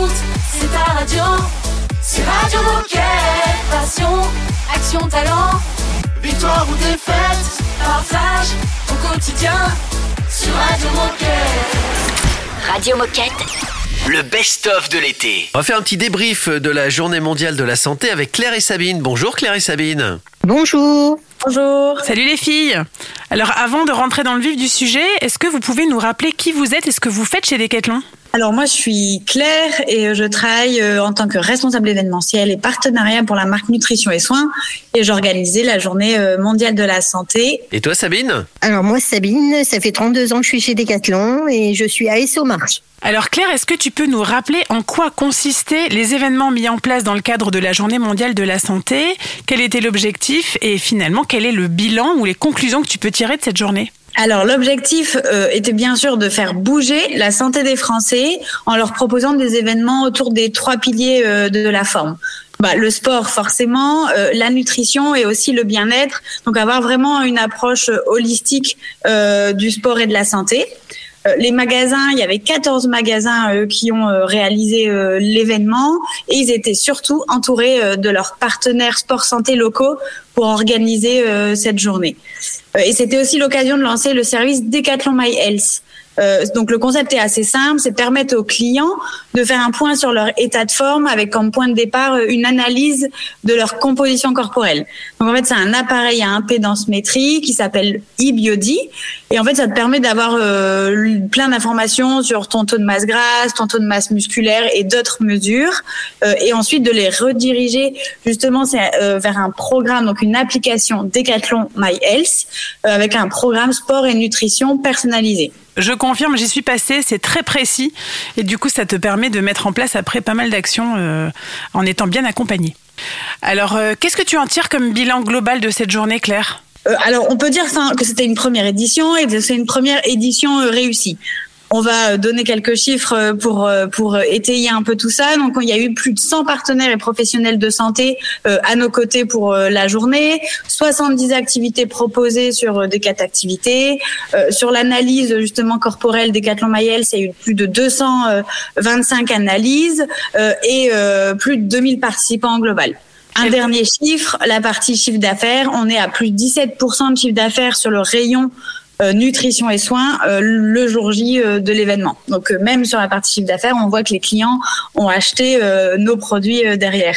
écoutes, c'est ta radio. C'est Radio Moquette. Passion, action, talent. Victoire ou défaite, partage au quotidien sur Radio Moquette. Radio Moquette. Le best-of de l'été. On va faire un petit débrief de la journée mondiale de la santé avec Claire et Sabine. Bonjour Claire et Sabine. Bonjour. Bonjour. Salut les filles. Alors avant de rentrer dans le vif du sujet, est-ce que vous pouvez nous rappeler qui vous êtes et ce que vous faites chez Decathlon? Alors moi je suis Claire et je travaille euh, en tant que responsable événementiel et partenariat pour la marque Nutrition et Soins. Et j'organisais la journée euh, mondiale de la santé. Et toi Sabine? Alors moi Sabine, ça fait 32 ans que je suis chez Decathlon et je suis à SO Marche. Alors Claire, est-ce que tu peux nous rappeler en quoi consistaient les événements mis en place dans le cadre de la journée mondiale de la santé? Quel était l'objectif? Et finalement quel est le bilan ou les conclusions que tu peux tirer de cette journée? Alors l'objectif euh, était bien sûr de faire bouger la santé des Français en leur proposant des événements autour des trois piliers euh, de la forme. Bah, le sport forcément, euh, la nutrition et aussi le bien-être. Donc avoir vraiment une approche holistique du sport et de la santé. Les magasins, il y avait 14 magasins qui ont réalisé l'événement et ils étaient surtout entourés de leurs partenaires sport santé locaux pour organiser cette journée. Euh, et c'était aussi l'occasion de lancer le service Decathlon My Health. Euh, donc le concept est assez simple, c'est permettre aux clients de faire un point sur leur état de forme avec comme point de départ euh, une analyse de leur composition corporelle. Donc en fait c'est un appareil à impédance métrique qui s'appelle eBiody et en fait ça te permet d'avoir euh, plein d'informations sur ton taux de masse grasse, ton taux de masse musculaire et d'autres mesures et ensuite de les rediriger justement vers un programme donc une application Decathlon My Health avec un programme sport et nutrition personnalisé. Je confirme, j'y suis passée, c'est très précis et du coup ça te permet de mettre en place après pas mal d'actions euh, en étant bien accompagné. Alors euh, qu'est-ce que tu en tires comme bilan global de cette journée Claire? Euh, alors, on peut dire que c'était une première édition et que c'est une première édition réussie. On va donner quelques chiffres pour pour étayer un peu tout ça. Donc il y a eu plus de 100 partenaires et professionnels de santé euh, à nos côtés pour euh, la journée, 70 activités proposées sur euh, des quatre activités, sur l'analyse justement corporelle des Decathlon Mayel, il y a eu plus de 225 analyses et plus de 2000 participants en global. Un dernier chiffre, la partie chiffre d'affaires, on est à plus de 17% de chiffre d'affaires sur le rayon euh, nutrition et soins euh, le jour J euh, de l'événement. Donc même sur la partie chiffre d'affaires, on voit que les clients ont acheté nos produits derrière.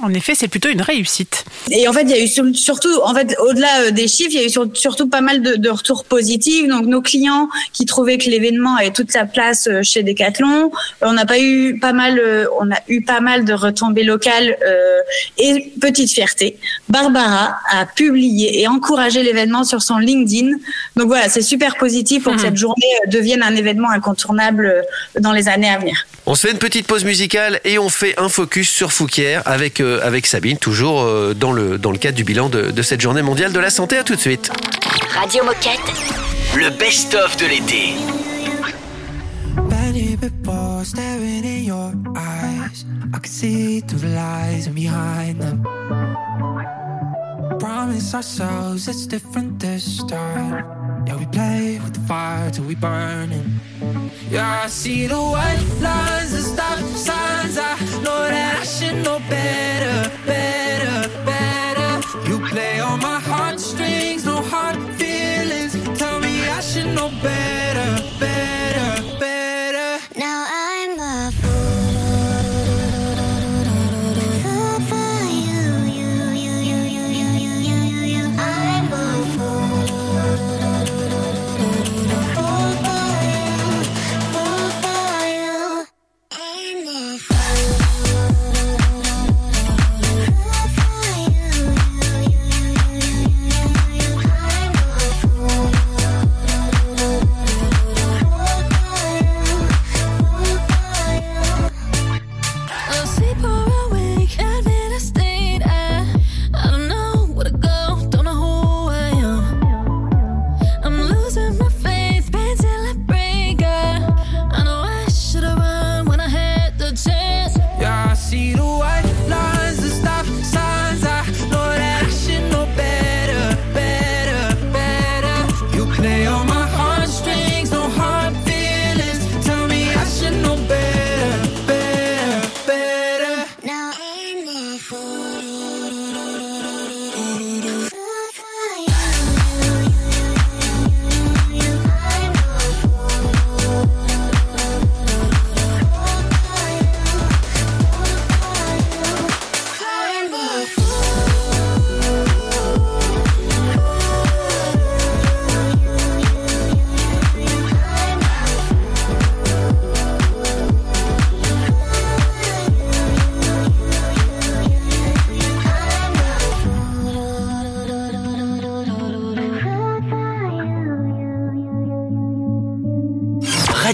En effet, c'est plutôt une réussite. Et en fait, il y a eu surtout, en fait, au-delà euh, des chiffres, il y a eu surtout pas mal de, de, retours positifs. Donc, nos clients qui trouvaient que l'événement avait toute sa place euh, chez Decathlon, on n'a pas eu pas mal, euh, on a eu pas mal de retombées locales euh, et petite fierté. Barbara a publié et encouragé l'événement sur son LinkedIn. Donc voilà, c'est super positif pour que mmh. cette journée devienne un événement incontournable dans les années à venir. On se fait une petite pause musicale et on fait un focus sur Fouquier avec, euh, avec Sabine, toujours euh, dans, le, dans le cadre du bilan de, de cette journée mondiale de la santé. À tout de suite. Radio Moquette. Le best-of de l'été. Promise ourselves it's different this time. Yeah, we play with the fire till we burning. Yeah, I see the white lines, the stop signs. I know that I should know better,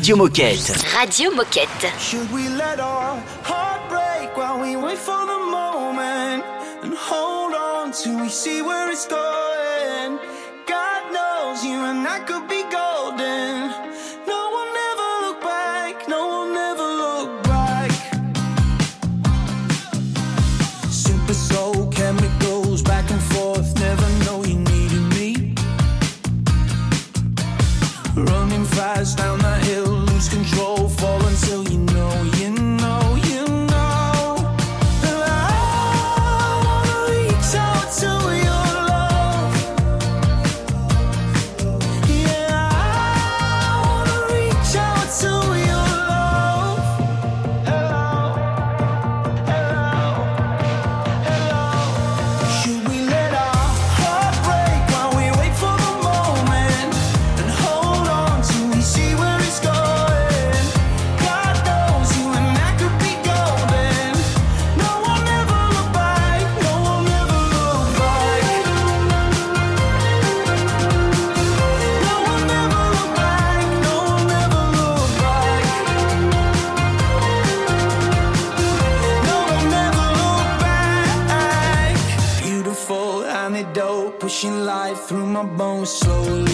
Radio Moquette. Radio Moquette. Should we let our heart break while we wait for the moment and hold on till we see where it's going? my bones slowly.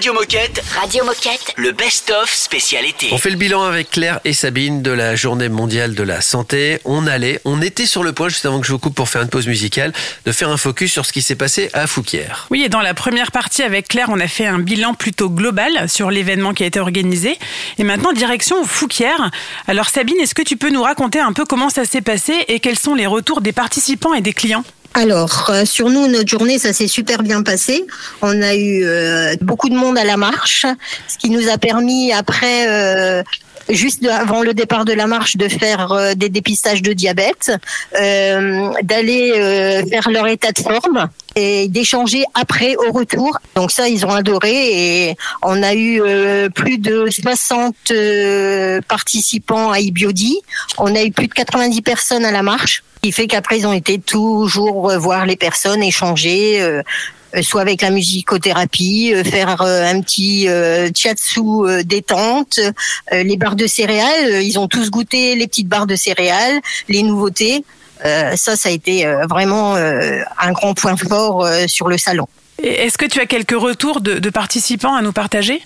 Radio Moquette, Radio Moquette. le best-of spécial été. On fait le bilan avec Claire et Sabine de la journée mondiale de la santé. On allait, on était sur le point, juste avant que je vous coupe pour faire une pause musicale, de faire un focus sur ce qui s'est passé à Fouquier. Oui, et dans la première partie avec Claire, on a fait un bilan plutôt global sur l'événement qui a été organisé. Et maintenant, direction Fouquière. Alors Sabine, est-ce que tu peux nous raconter un peu comment ça s'est passé et quels sont les retours des participants et des clients? Alors, euh, sur nous, notre journée, ça s'est super bien passé. On a eu euh, beaucoup de monde à la marche, ce qui nous a permis après, euh, juste avant le départ de la marche, de faire euh, des dépistages de diabète, euh, d'aller euh, faire leur état de forme et d'échanger après au retour. Donc ça, ils ont adoré et on a eu plus de 60 euh, participants à Ibiodi. On a eu plus de 90 personnes à la marche, qui fait qu'après, ils ont été toujours voir les personnes, échanger. euh, euh, soit avec la musicothérapie, euh, faire euh, un petit euh, détente, les barres de céréales, ils ont tous goûté les petites barres de céréales, les nouveautés. Ça, ça a été vraiment un grand point fort sur le salon. Est-ce que tu as quelques retours de, de participants à nous partager?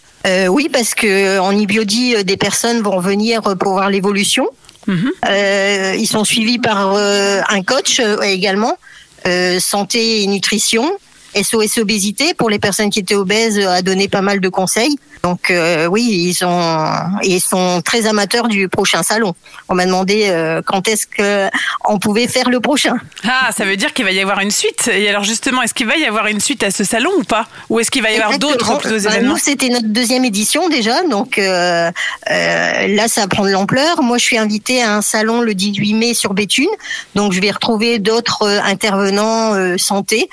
Oui, parce que en Ibiodi, des personnes vont venir pour voir l'évolution. Euh, ils sont suivis par euh, un coach euh, également, santé et nutrition. SOS obésité pour les personnes qui étaient obèses euh, a donné pas mal de conseils. Donc euh, oui, ils ont ils sont très amateurs du prochain salon. On m'a demandé euh, quand est-ce que on pouvait faire le prochain. Ah, ça veut dire qu'il va y avoir une suite. Et alors justement, est-ce qu'il va y avoir une suite à ce salon ou pas? Ou est-ce qu'il va y avoir d'autres Bah, événements? Nous, c'était notre deuxième édition déjà, donc euh, euh, là, ça prend de l'ampleur. Moi, je suis invitée à un salon le 18 mai sur Béthune, donc je vais retrouver d'autres euh, intervenants santé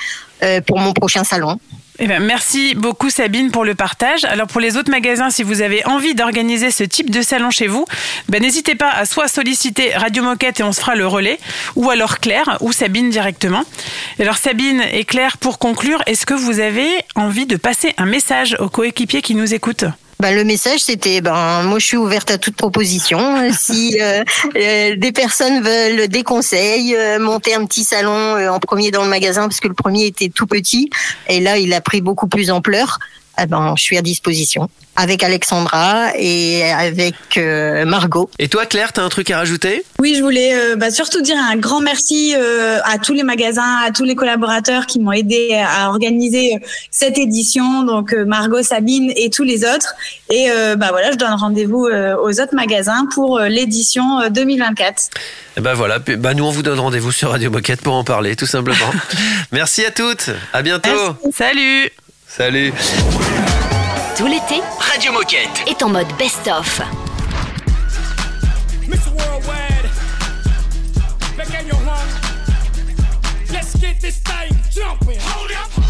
pour mon prochain salon. Eh ben, merci beaucoup Sabine pour le partage. Alors pour les autres magasins, si vous avez envie d'organiser ce type de salon chez vous, ben, n'hésitez pas à soit solliciter Radio Moquette et on se fera le relais, ou alors Claire ou Sabine directement. Alors Sabine et Claire, pour conclure, est-ce que vous avez envie de passer un message aux coéquipiers qui nous écoutent? Ben, le message, c'était, ben, moi, je suis ouverte à toute proposition. si euh, euh, des personnes veulent des conseils, euh, monter un petit salon euh, en premier dans le magasin, parce que le premier était tout petit, et là, il a pris beaucoup plus ampleur. Eh ben, je suis à disposition avec Alexandra et avec euh, Margot. Et toi, Claire, t'as un truc à rajouter? Oui, je voulais euh, bah, surtout dire un grand merci euh, à tous les magasins, à tous les collaborateurs qui m'ont aidé à organiser cette édition, donc euh, Margot, Sabine et tous les autres. Et euh, bah voilà, je donne rendez-vous euh, aux autres magasins pour euh, l'édition euh, 2024. Eh ben voilà, bah nous on vous donne rendez-vous sur Radio Moquette pour en parler, tout simplement. Merci à toutes, à bientôt. Salut Salut. Tout l'été Radio Moquette. est en mode best-of. Let's get this thing jumping. Hold up.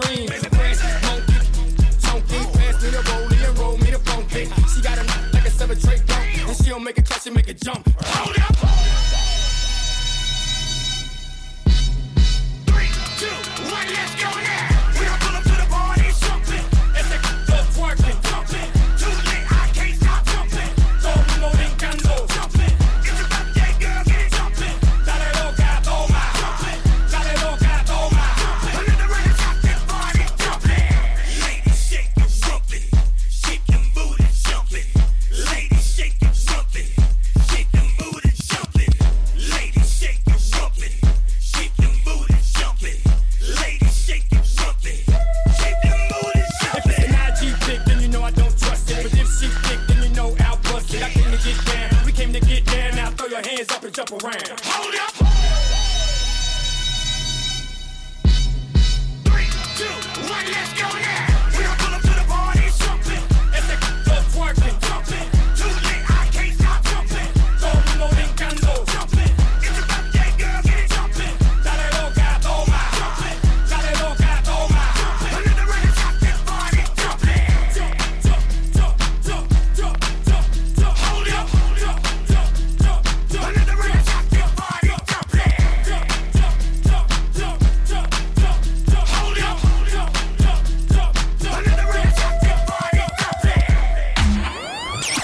Dream.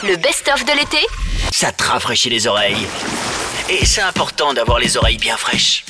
Le best-of de l'été Ça te rafraîchit les oreilles. Et c'est important d'avoir les oreilles bien fraîches.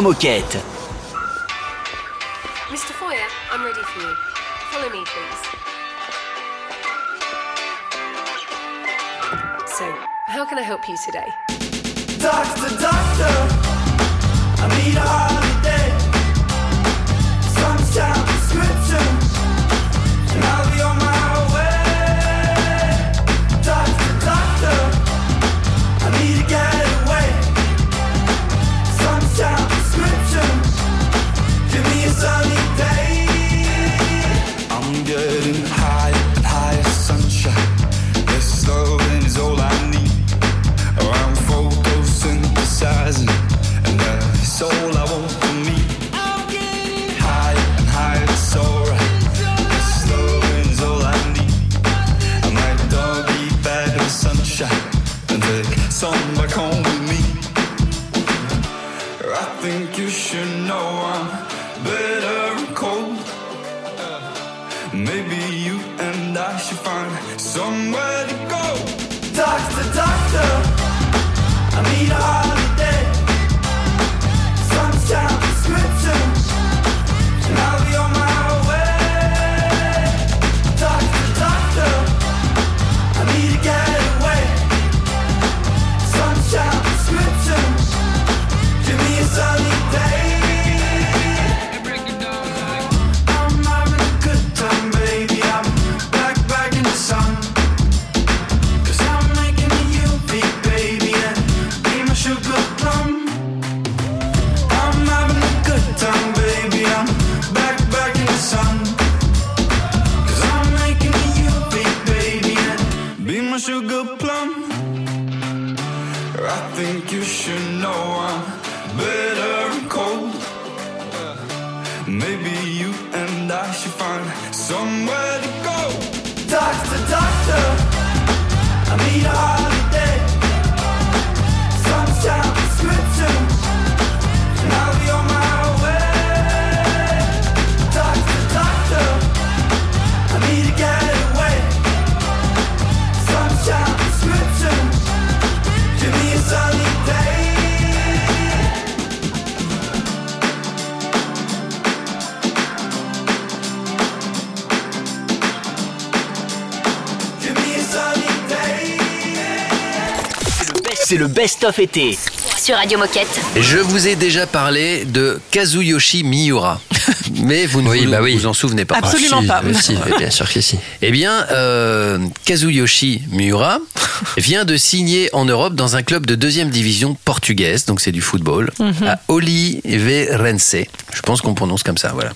Moquette. Le best-of été. Sur Radio Moquette. Je vous ai déjà parlé de Kazuyoshi Miura, mais vous ne Oui, vous, bah oui. vous en souvenez pas. Absolument si, pas. si, bien sûr que si. Eh bien, euh, Kazuyoshi Miura vient de signer en Europe dans un club de deuxième division portugaise, donc c'est du football, à Oliveirense. Je pense qu'on prononce comme ça, voilà.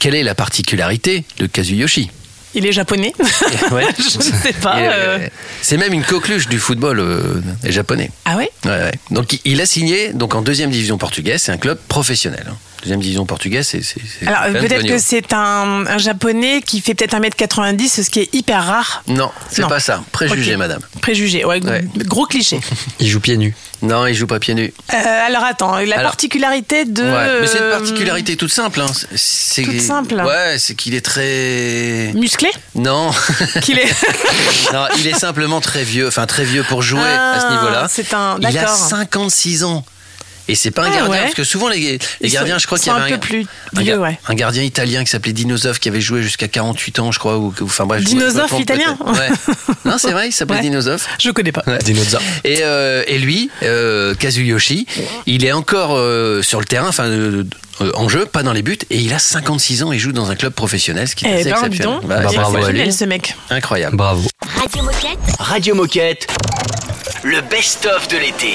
Quelle est la particularité de Kazuyoshi? Il est japonais. Ouais. Je ne sais pas. Euh. euh, C'est même une coqueluche du football euh, japonais. Ah ouais? Ouais, ouais. Donc il a signé donc en deuxième division portugaise, c'est un club professionnel. Deuxième division portugaise, c'est. Alors peut-être que c'est un, un japonais qui fait peut-être 1m90, ce qui est hyper rare. Non, c'est pas ça. Préjugé, madame. Préjugé, ouais, Ouais. gros cliché. Il joue pieds nus. Non, il joue pas pieds nus. Euh, alors attends, la Alors- particularité de... Ouais, mais c'est une particularité toute simple. hein. C'est Toute simple. Ouais, c'est qu'il est très. Musclé? Non, qu'il est... non, il est simplement très vieux, enfin très vieux pour jouer à ce Ah, niveau-là. c'est un- Il a d'accord. 56 ans. Et c'est pas un Ah, gardien, ouais. parce que souvent les, les Ils sont- gardiens, je crois qu'il y avait un peu plus un, vieux, ouais. un gardien italien qui s'appelait Dinosov qui avait joué jusqu'à 48 ans, je crois. Ou, ou- enfin, bref, je me- je me Dinosov italien. Ouais. Non, c'est vrai, il s'appelait Ouais. Dinosov. Je connais pas. Ouais. Et, euh, et lui, euh, Kazuyoshi, il est encore euh, sur le terrain, enfin en jeu, pas dans les buts, et il a 56 ans, il joue dans un club professionnel, ce qui est Eh assez ben, exceptionnel. Bah, Bah, c'est bravo à exceptionnel, lui. ce mec. incroyable. Bravo. Radio Moquette. Radio Moquette, le best-of de l'été.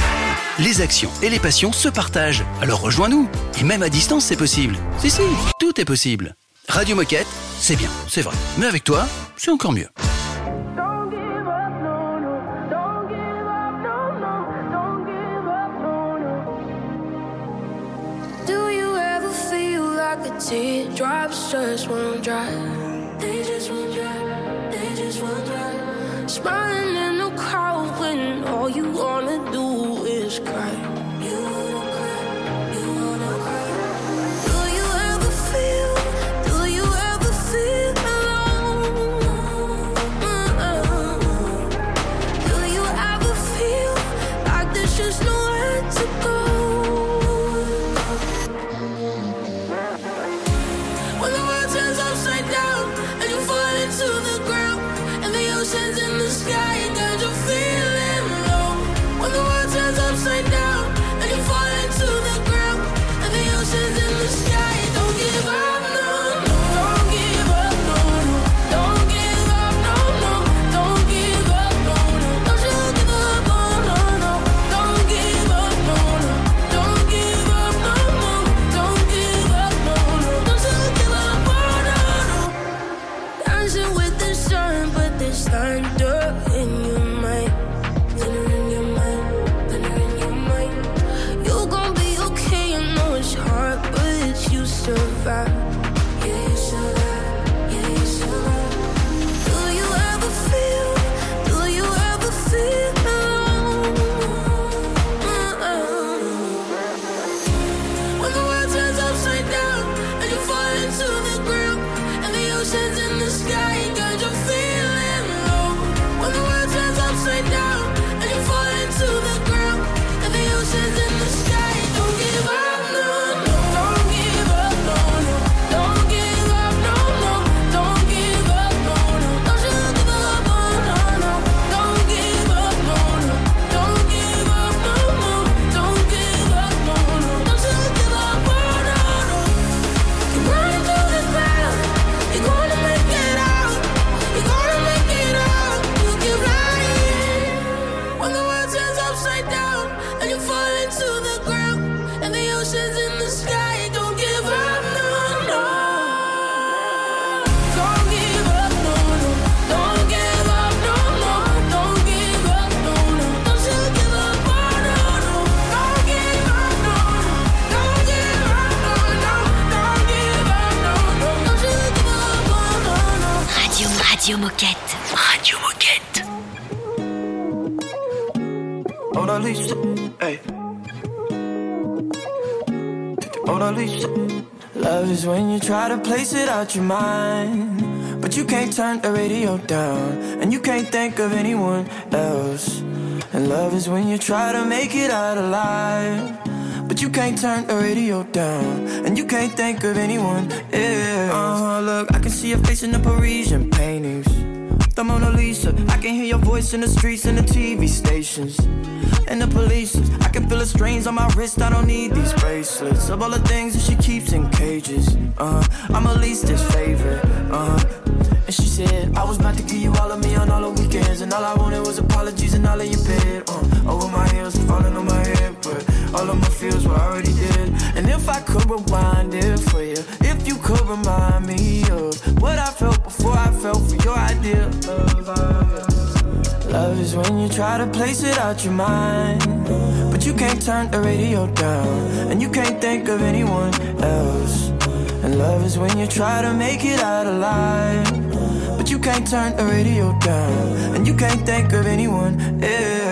Les actions et les passions se partagent. Alors rejoins-nous. Et même à distance, c'est possible. Si, si, tout est possible. Radio Moquette, c'est bien, c'est vrai. Mais avec toi, c'est encore mieux. Out your mind. But you can't turn the radio down. And you can't think of anyone else. And love is when you try to make it out alive. But you can't turn the radio down. And you can't think of anyone else. Uh, look, I can see your face in the Parisian paintings. The Mona Lisa. I can hear your voice in the streets and the TV stations. And the police. I can feel the strains on my wrist. I don't need these bracelets. Of all the things that she keeps in cages. Uh, I'm at least favorite. Uh, and she said, I was about to give you all of me on all the weekends. And all I wanted was apologies and all of your bed. Uh, over my heels, falling on my head. But all of my feels were already dead. And if I could rewind it for you, if you could remind me of what I felt Love is when you try to place it out your mind. But you can't turn the radio down. And you can't think of anyone else. And love is when you try to make it out alive. But you can't turn the radio down. And you can't think of anyone else.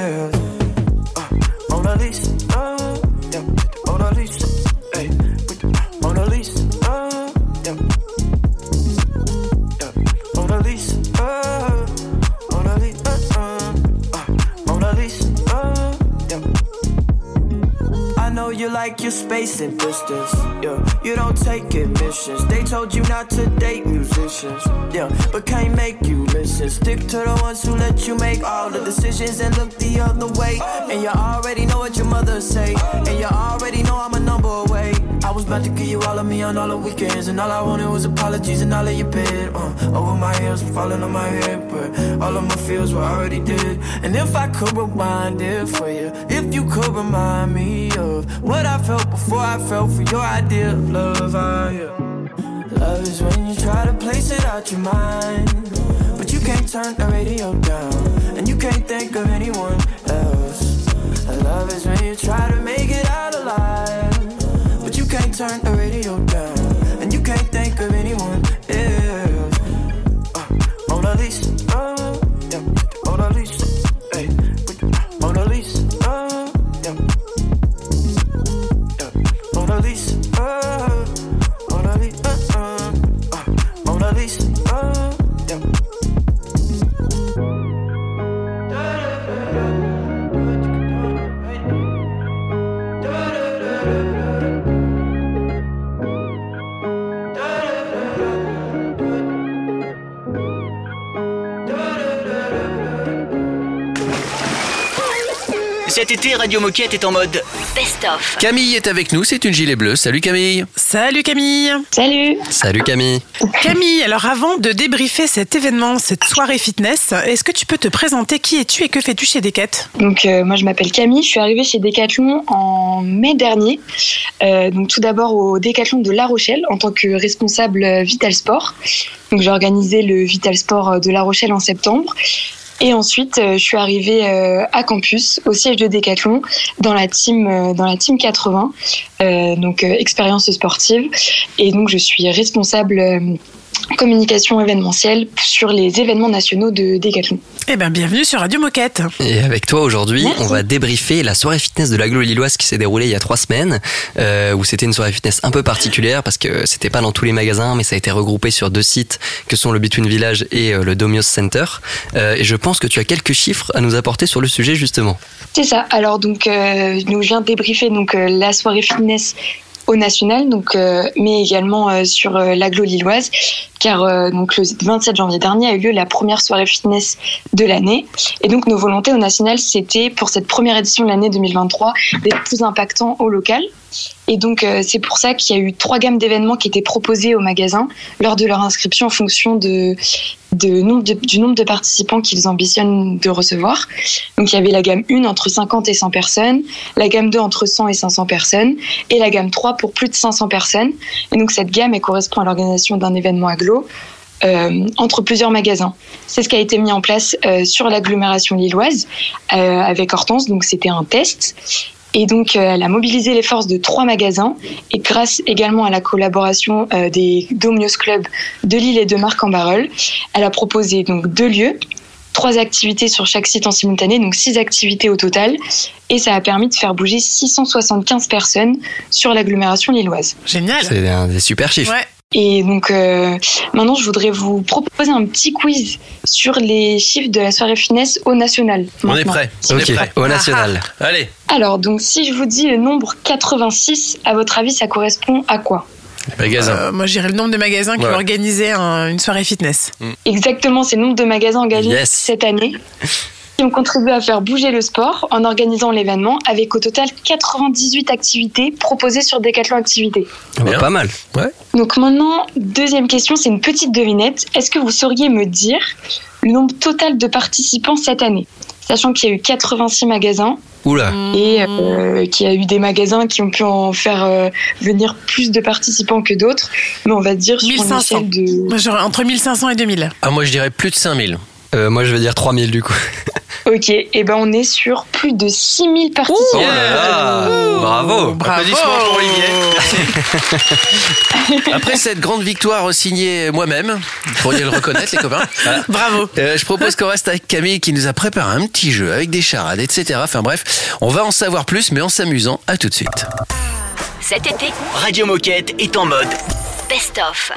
Like you're spacing distance. Yeah, you don't take admissions. They told you not to date musicians. Yeah, but can't make you listen. Stick to the ones who let you make all the decisions and look the other way. And you already know what your mother say. And you already know I'm a number away. I was about to give you all of me on all the weekends, and all I wanted was apologies and all of your bed. Uh, over my heels, falling on my head, but all of my feels were already dead. And if I could rewind it for you, if you could remind me of what I felt before I felt for your idea of love, I, yeah. Love is when you try to place it out your mind, but you can't turn the radio down, and you can't think of anyone else. Love is when you try to make it out alive, turn the radio Cet été, Radio Moquette est en mode Best-of. Camille est avec nous, c'est une gilet bleue. Salut Camille. Salut Camille. Salut. Salut Camille. Camille, alors avant de débriefer cet événement, cette soirée fitness, est-ce que tu peux te présenter qui es-tu et que fais-tu chez Decat Donc euh, moi je m'appelle Camille, je suis arrivée chez Decathlon en mai dernier. Euh, donc tout d'abord au Decathlon de La Rochelle en tant que responsable Vital Sport. Donc j'ai organisé le Vital Sport de La Rochelle en septembre. Et ensuite, euh, je suis arrivée euh, à campus, au siège de Decathlon, dans la team, euh, dans la team 80, euh, donc expérience sportive. Et donc, je suis responsable communication événementielle sur les événements nationaux de Decathlon. Eh bien, bienvenue sur Radio Moquette. Et avec toi aujourd'hui, Merci. on va débriefer la soirée fitness de l'aglo lilloise qui s'est déroulée il y a trois semaines, euh, où c'était une soirée fitness un peu particulière parce que c'était pas dans tous les magasins, mais ça a été regroupé sur deux sites que sont le Between Village et euh, le Domios Center. Euh, et je pense que tu as quelques chiffres à nous apporter sur le sujet justement. C'est ça. Alors donc, euh, nous je viens de débriefer donc euh, la soirée fitness au national, donc euh, mais également euh, sur euh, l'agglo lilloise, car donc le 27 janvier dernier a eu lieu la première soirée fitness de l'année, et donc nos volontés au national c'était pour cette première édition de l'année 2023 d'être plus impactant au local. Et donc, euh, c'est pour ça qu'il y a eu trois gammes d'événements qui étaient proposés aux magasins lors de leur inscription en fonction du nombre de participants qu'ils ambitionnent de recevoir. Donc, il y avait la gamme 1 entre 50 et 100 personnes, la gamme 2 entre 100 et 500 personnes, et la gamme 3 pour plus de 500 personnes. Et donc, cette gamme, correspond à l'organisation d'un événement aglo. euh, entre plusieurs magasins. C'est ce qui a été mis en place euh, sur l'agglomération lilloise avec Hortense. Donc c'était un test. Et donc, euh, elle a mobilisé les forces de trois magasins et grâce également à la collaboration euh, des Domios Club de Lille et de Marc-en-Barœul, elle a proposé donc deux lieux, trois activités sur chaque site en simultané, donc six activités au total. Et ça a permis de faire bouger 675 personnes sur l'agglomération lilloise. Génial. C'est un des super chiffres. Ouais. Et donc euh, maintenant, je voudrais vous proposer un petit quiz sur les chiffres de la soirée finesse au national. On est prêt. On Ok, est prêt. au national. Allez. Alors, donc si je vous dis le nombre 86, à votre avis, ça correspond à quoi? Magasin. Euh, moi, j'irais le nombre de magasins qui Ouais. ont organisé un- une soirée fitness. Exactement, c'est le nombre de magasins engagés Yes. cette année qui ont contribué à faire bouger le sport en organisant l'événement avec au total 98 activités proposées sur Decathlon Activités. Ah bah, Bien. pas mal. Donc maintenant, deuxième question, c'est une petite devinette. Est-ce que vous sauriez me dire le nombre total de participants cette année? Sachant qu'il y a eu 86 magasins Oula. et euh, qu'il y a eu des magasins qui ont pu en faire euh, venir plus de participants que d'autres, mais on va dire sur une 1500. échelle de... Moi, j'aurais entre 1500 et 2000. Ah, moi je dirais plus de 5000. Euh, moi je vais dire 3000 du coup. Ok, et ben on est sur plus de 6000 participants. Oh là là Bravo Bravo. Applaudissements pour Olivier. Merci. Après cette grande victoire signée moi-même, vous pourriez le reconnaître, les copains. Voilà. Bravo. Euh, je propose qu'on reste avec Camille qui nous a préparé un petit jeu avec des charades, etc. Enfin bref, on va en savoir plus, mais en s'amusant. À tout de suite. Cet été, Radio Moquette est en mode Best-of.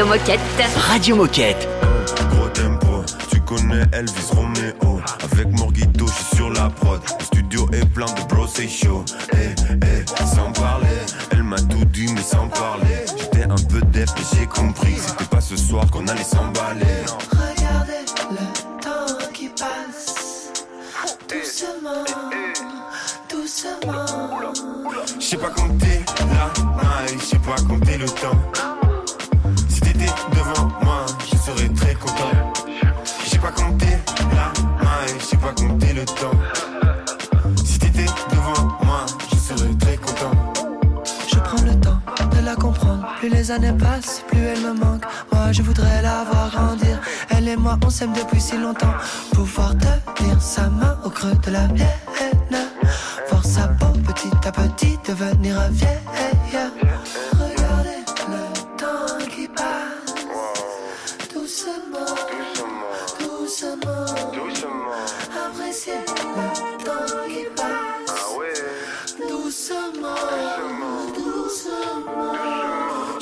Radio Moquette. Radio Moquette. Gros tempo, tu connais Elvis Romeo. Avec Morgito, je suis sur la prod. Le studio est plein de bros, c'est chaud. Eh, eh, sans parler, elle m'a tout dit, mais sans parler. J'étais un peu def, mais j'ai compris c'était pas ce soir qu'on allait s'emballer. Regardez le temps qui passe doucement, doucement. Je sais pas compter la maille, je sais pas compter le temps. Content. Je sais pas compter la maille, je sais pas compter le temps. Si t'étais devant moi, je serais très content. Je prends le temps de la comprendre. Plus les années passent, plus elle me manque. Moi, je voudrais la voir grandir. Elle et moi, on s'aime depuis si longtemps. Pouvoir tenir sa main au creux de la mienne. Voir sa peau petit à petit devenir vieille.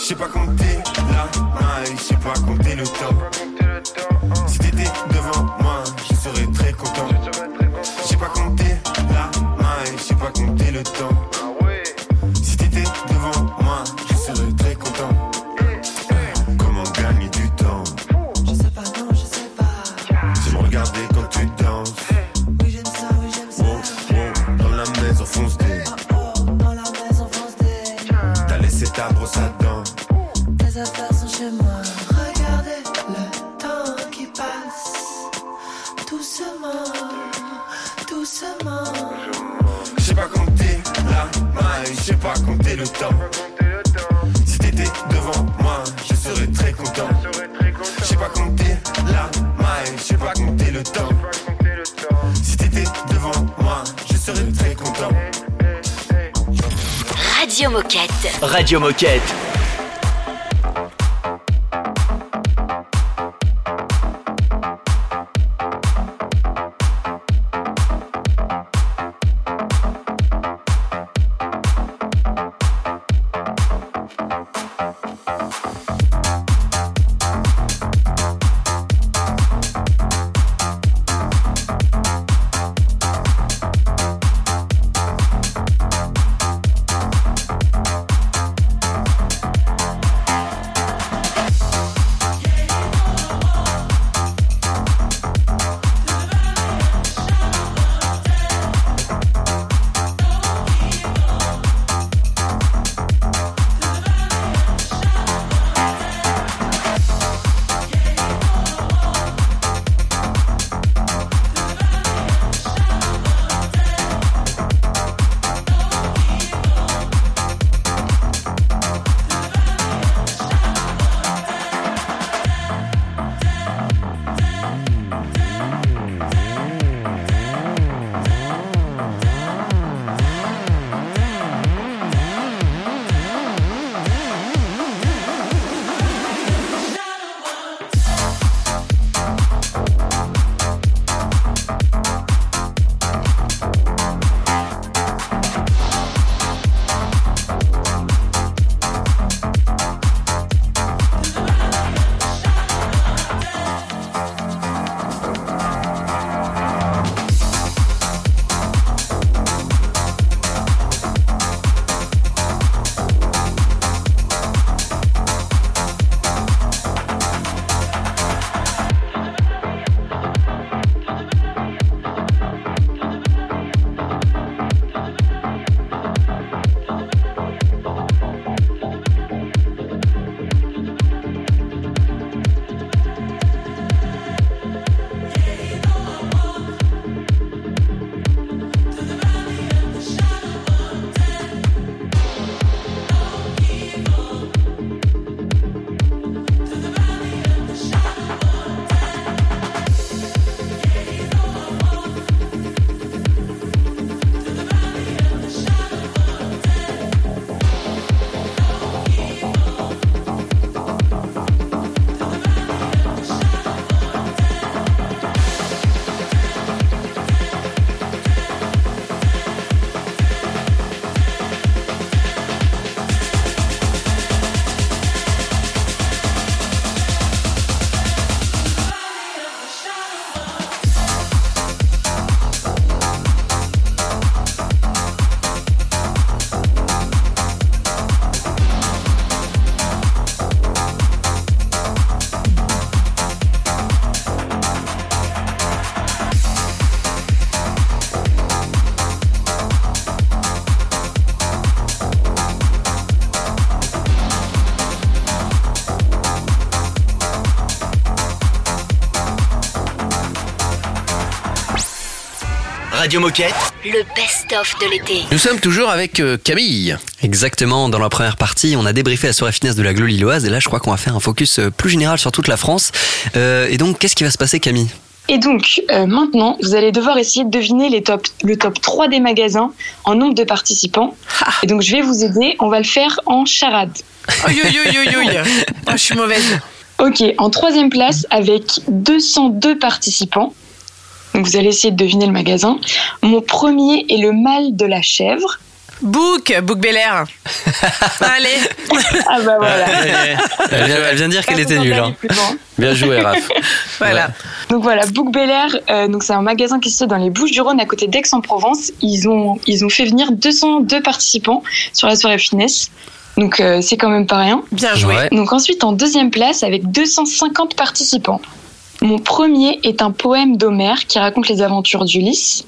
Sais pas compter la maille, je sais pas compter le temps. Si t'étais devant moi, je serais très content. Je sais pas compter la maille, je sais pas compter le temps. Si t'étais devant moi, je serais très content. Comment gagner du temps? Je sais pas, non, je sais pas. C'est me regarder quand tu danses. Oui, j'aime ça, oui, j'aime ça. Oh, oh, dans la maison fonce. Oh, dans la maison France des. T'as laissé ta brosse à dents. Chez moi. Regardez le temps qui passe. Doucement, doucement. Je sais pas compter la maille, je sais pas compter le temps. Si t'étais devant moi, je serais très content. Je sais pas compter la maille, je sais pas compter le temps. Si t'étais devant moi, je serais très content. Radio Moquette. Radio Moquette. Radio Moquette. Le best-of de l'été. Nous sommes toujours avec euh, Camille. Exactement, dans la première partie, on a débriefé la soirée finesse de la Glo Lilloise et là je crois qu'on va faire un focus euh, plus général sur toute la France. Euh, et donc qu'est-ce qui va se passer Camille? Et donc, euh, maintenant, vous allez devoir essayer de deviner les top, le top 3 des magasins en nombre de participants. Et donc, je vais vous aider. On va le faire en charade. Oi, oi, oi, oi, oi. Oh, je suis mauvaise. Ok, en troisième place, avec 202 participants. Donc, vous allez essayer de deviner le magasin. Mon premier est le mal de la chèvre. Book, Book Bel Air. Allez. Ah bah voilà. elle, vient, elle vient de dire qu'elle était nulle. hein. Bien joué, Raph. Voilà. Donc voilà, Book Bel Air, euh, donc c'est un magasin qui se situe dans les Bouches-du-Rhône, à côté d'Aix-en-Provence. Ils ont, ils ont fait venir 202 participants sur la soirée finesse. Donc euh, c'est quand même pas rien. Bien joué. Ouais. Donc ensuite en deuxième place avec 250 participants. Mon premier est un poème d'Homère qui raconte les aventures d'Ulysse.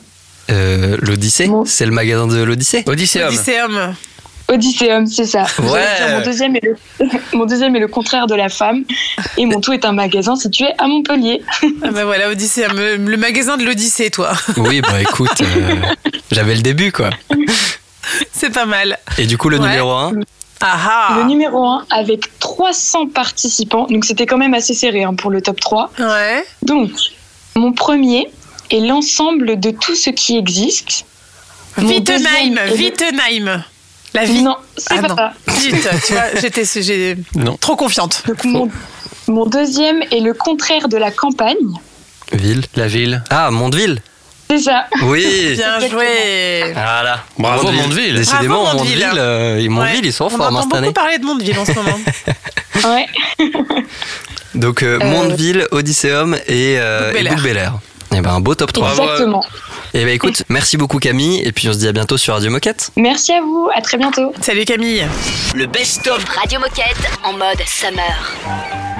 Euh, L'Odyssée C'est le magasin de l'Odyssée Odysseum. Odysseum. Odysseum, c'est ça. Ouais. dire, Mon deuxième, est le, mon deuxième est le contraire de la femme. Et mon tout est un magasin situé à Montpellier. Ah bah voilà, Odysseum. Le le magasin de l'Odyssée, toi. Oui, bah écoute, euh, j'avais le début quoi. C'est pas mal. Et du coup, le Ouais. numéro 1 Le numéro 1 avec 300 participants. Donc c'était quand même assez serré hein, pour le top 3. Ouais. Donc, mon premier est l'ensemble de tout ce qui existe. Wittenheim, Wittenheim. La vie. Non, c'est Ah pas non. ça. Vite, tu vois, j'étais j'ai- Non. trop confiante. Donc, mon, mon deuxième est le contraire de la campagne. Ville La ville. Ah, Mondeville C'est ça. Oui Bien joué. Voilà. Bravo, Mondeville. Décidément, Bravo, Mondeville, Mondeville. euh, Mondeville, Ouais. ils sont en On forme hein, entend cette beaucoup année. parler de Mondeville en ce moment. Ouais. Donc, euh, Euh, Mondeville, Odysseum et, euh, Book Bel et Air. Bel Air. Eh ben, un beau top 3. Exactement. Et ben écoute, merci beaucoup Camille, et puis on se dit à bientôt sur Radio Moquette. Merci à vous. À très bientôt. Salut Camille. Le best-of Radio Moquette en mode summer.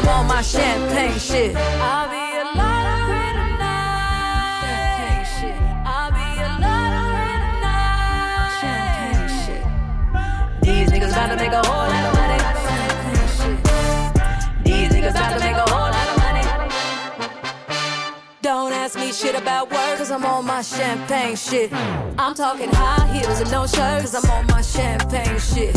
I'm on my champagne shit. I'll be a tonight. shit. I'll be a. Champagne shit. These niggas about to make a whole lot of money. These niggas about to make a whole lot of money. Don't ask me shit about work, cause I'm on my champagne shit. I'm talking high heels and no shirt, cause I'm on my champagne shit.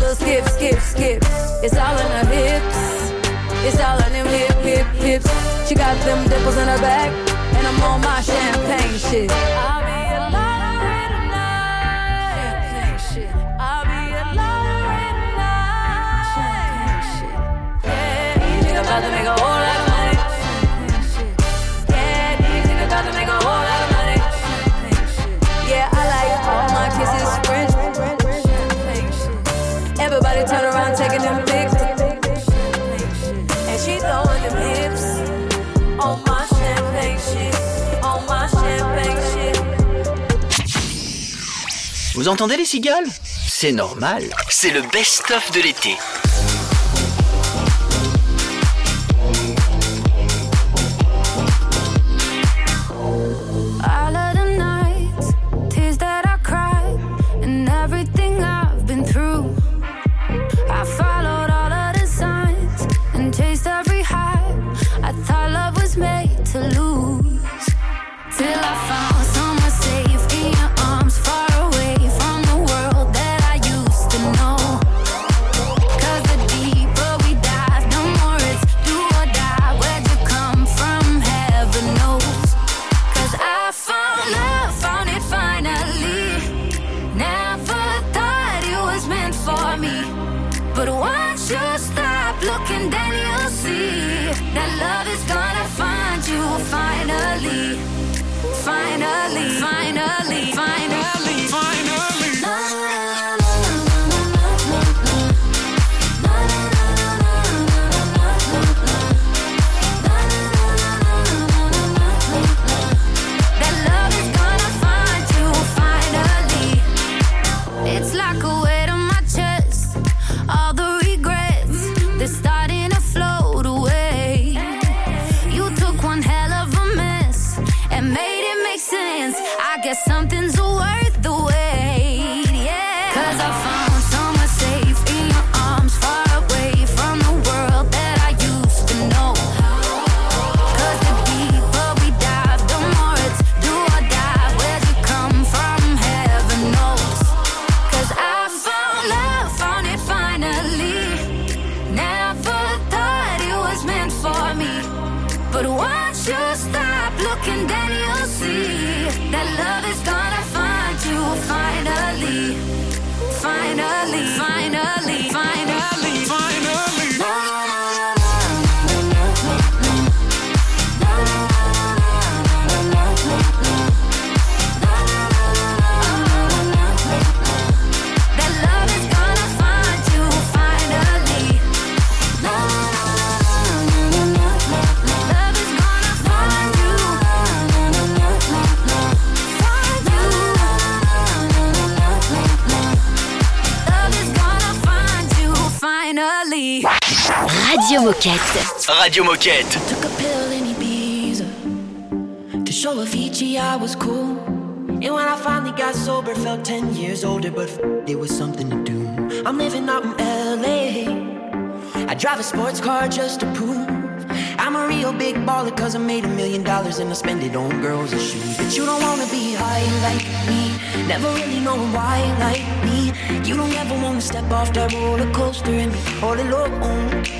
Little skip, skip, skip. It's all in her hips. It's all in them hip, hip, hips. She got them dimples in her back. And I'm on my champagne shit. I'll Vous entendez les cigales? C'est normal. C'est le best-of de l'été. finally, finally. finally. Radio Moquette. Took a pill in Ibiza to show Avicii I was cool. And when I finally got sober, felt 10 years older, but it was something to do. I'm living out in LA. I drive a sports car just to prove I'm a real big baller, cause I made a million dollars and I spend it on girls and shoes. But you don't wanna be high like me, never really knowing why like me. You don't ever wanna step off that roller coaster and be all alone.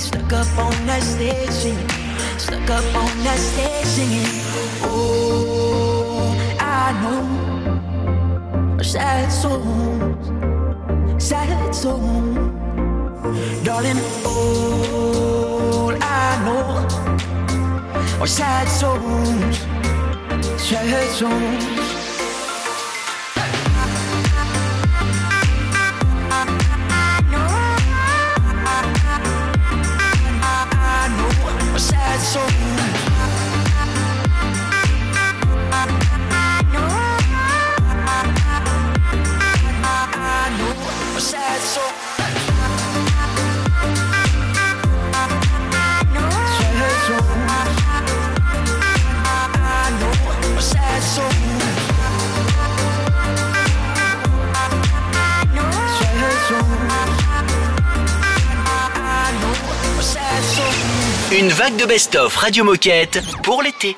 stuck up on that stage singing. Stuck up on that stage singing. Oh, I know. A sad soul. Sad soul. Darling, all I know are sad souls. Sad souls. Une vague de best-of Radio Moquette pour l'été.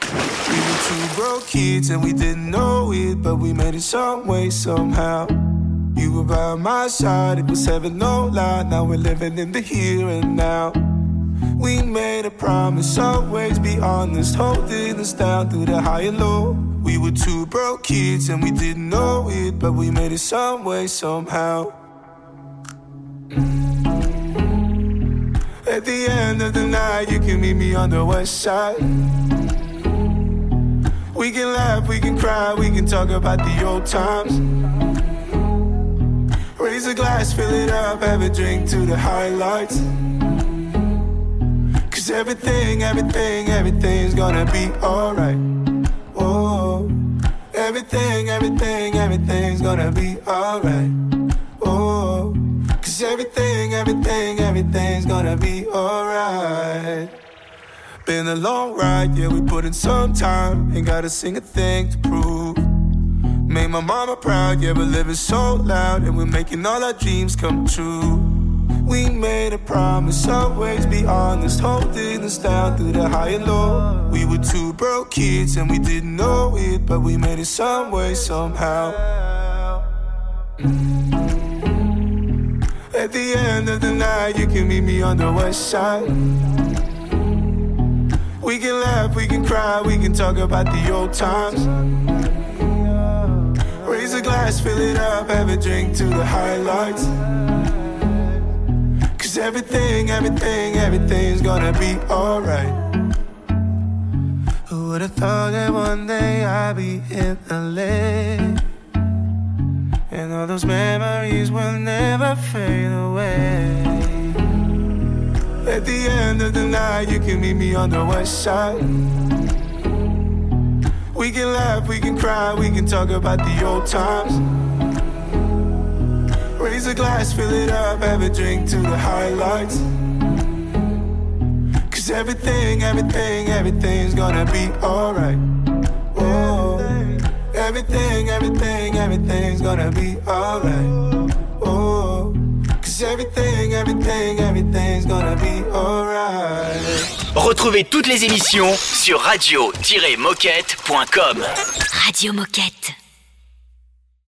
We were two broke kids and we didn't know it, but we made it some way, somehow. You were by my side, it was heaven, no lie. Now we're living in the here and now. We made a promise, always be honest, holding us down through the high and low. We were two broke kids and we didn't know it, but we made it some way, somehow. At the end of the night, you can meet me on the west side. We can laugh, we can cry, we can talk about the old times. Raise a glass, fill it up, have a drink to the highlights. Cause everything, everything, everything's gonna be alright. Oh, everything, everything, everything's gonna be alright. Alright. Been a long ride, yeah, we put in some time. Ain't gotta sing a thing to prove. Made my mama proud, yeah, we're living so loud, and we're making all our dreams come true. We made a promise, always be honest, holding us down through the high and low. We were two broke kids and we didn't know it, but we made it some way, somehow. Mm. At the end of the night, you can meet me on the west side. We can laugh, we can cry, we can talk about the old times. Raise a glass, fill it up, have a drink to the highlights. Cause everything, everything, everything's gonna be alright. Who would've thought that one day I'd be in the LA? And all those memories will never fade away. At the end of the night, you can meet me on the west side. We can laugh, we can cry, we can talk about the old times. Raise a glass, fill it up, have a drink to the highlights. Cause everything, everything, everything's gonna be alright. Everything, everything, everything's gonna be alright. Oh, cause everything, everything, everything's gonna be alright. Retrouvez toutes les émissions sur radio-moquette.com. Radio Moquette.